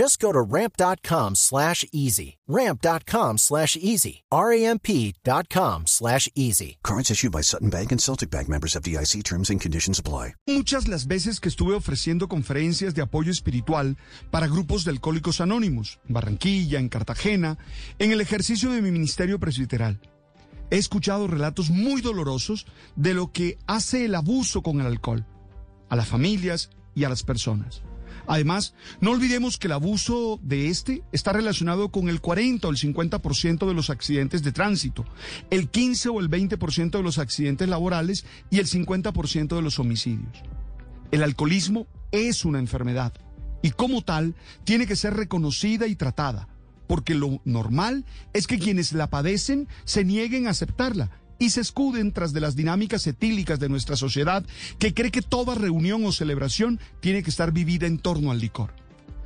Just go to ramp.com slash easy. Ramp.com slash easy. R-A-M-P.com slash easy. Cards issued by Sutton Bank and Celtic Bank members of DIC terms and conditions apply. Muchas las veces que estuve ofreciendo conferencias de apoyo espiritual para grupos de alcohólicos anónimos, en Barranquilla, en Cartagena, en el ejercicio de mi ministerio presbiteral. He escuchado relatos muy dolorosos de lo que hace el abuso con el alcohol, a las familias y a las personas. Además, no olvidemos que el abuso de este está relacionado con el 40 o el 50% de los accidentes de tránsito, el 15 o el 20% de los accidentes laborales y el 50% de los homicidios. El alcoholismo es una enfermedad y como tal tiene que ser reconocida y tratada, porque lo normal es que quienes la padecen se nieguen a aceptarla y se escuden tras de las dinámicas etílicas de nuestra sociedad que cree que toda reunión o celebración tiene que estar vivida en torno al licor.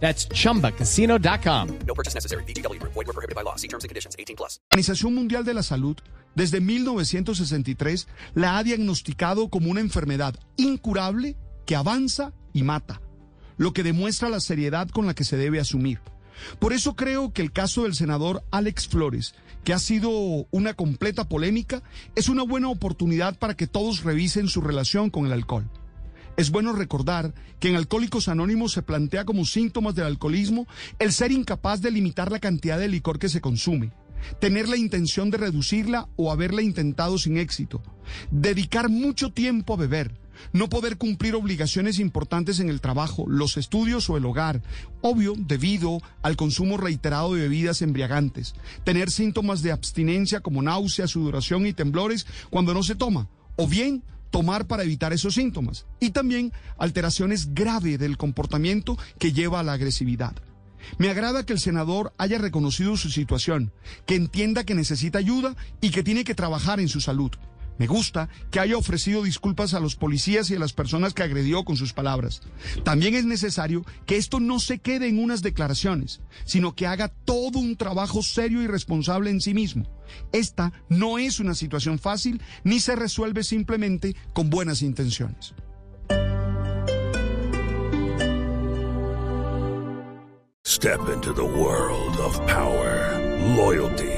That's chumbacasino.com. No purchase necessary. VGW Group. Void were prohibited by law. See terms and conditions. 18 plus. La Organización Mundial de la Salud, desde 1963, la ha diagnosticado como una enfermedad incurable que avanza y mata, lo que demuestra la seriedad con la que se debe asumir. Por eso creo que el caso del senador Alex Flores, que ha sido una completa polémica, es una buena oportunidad para que todos revisen su relación con el alcohol. Es bueno recordar que en Alcohólicos Anónimos se plantea como síntomas del alcoholismo el ser incapaz de limitar la cantidad de licor que se consume, tener la intención de reducirla o haberla intentado sin éxito, dedicar mucho tiempo a beber, no poder cumplir obligaciones importantes en el trabajo, los estudios o el hogar, obvio debido al consumo reiterado de bebidas embriagantes, tener síntomas de abstinencia como náusea, sudoración y temblores cuando no se toma, o bien tomar para evitar esos síntomas y también alteraciones graves del comportamiento que lleva a la agresividad. Me agrada que el senador haya reconocido su situación, que entienda que necesita ayuda y que tiene que trabajar en su salud. Me gusta que haya ofrecido disculpas a los policías y a las personas que agredió con sus palabras. También es necesario que esto no se quede en unas declaraciones, sino que haga todo un trabajo serio y responsable en sí mismo. Esta no es una situación fácil ni se resuelve simplemente con buenas intenciones. Step into the world of power, loyalty,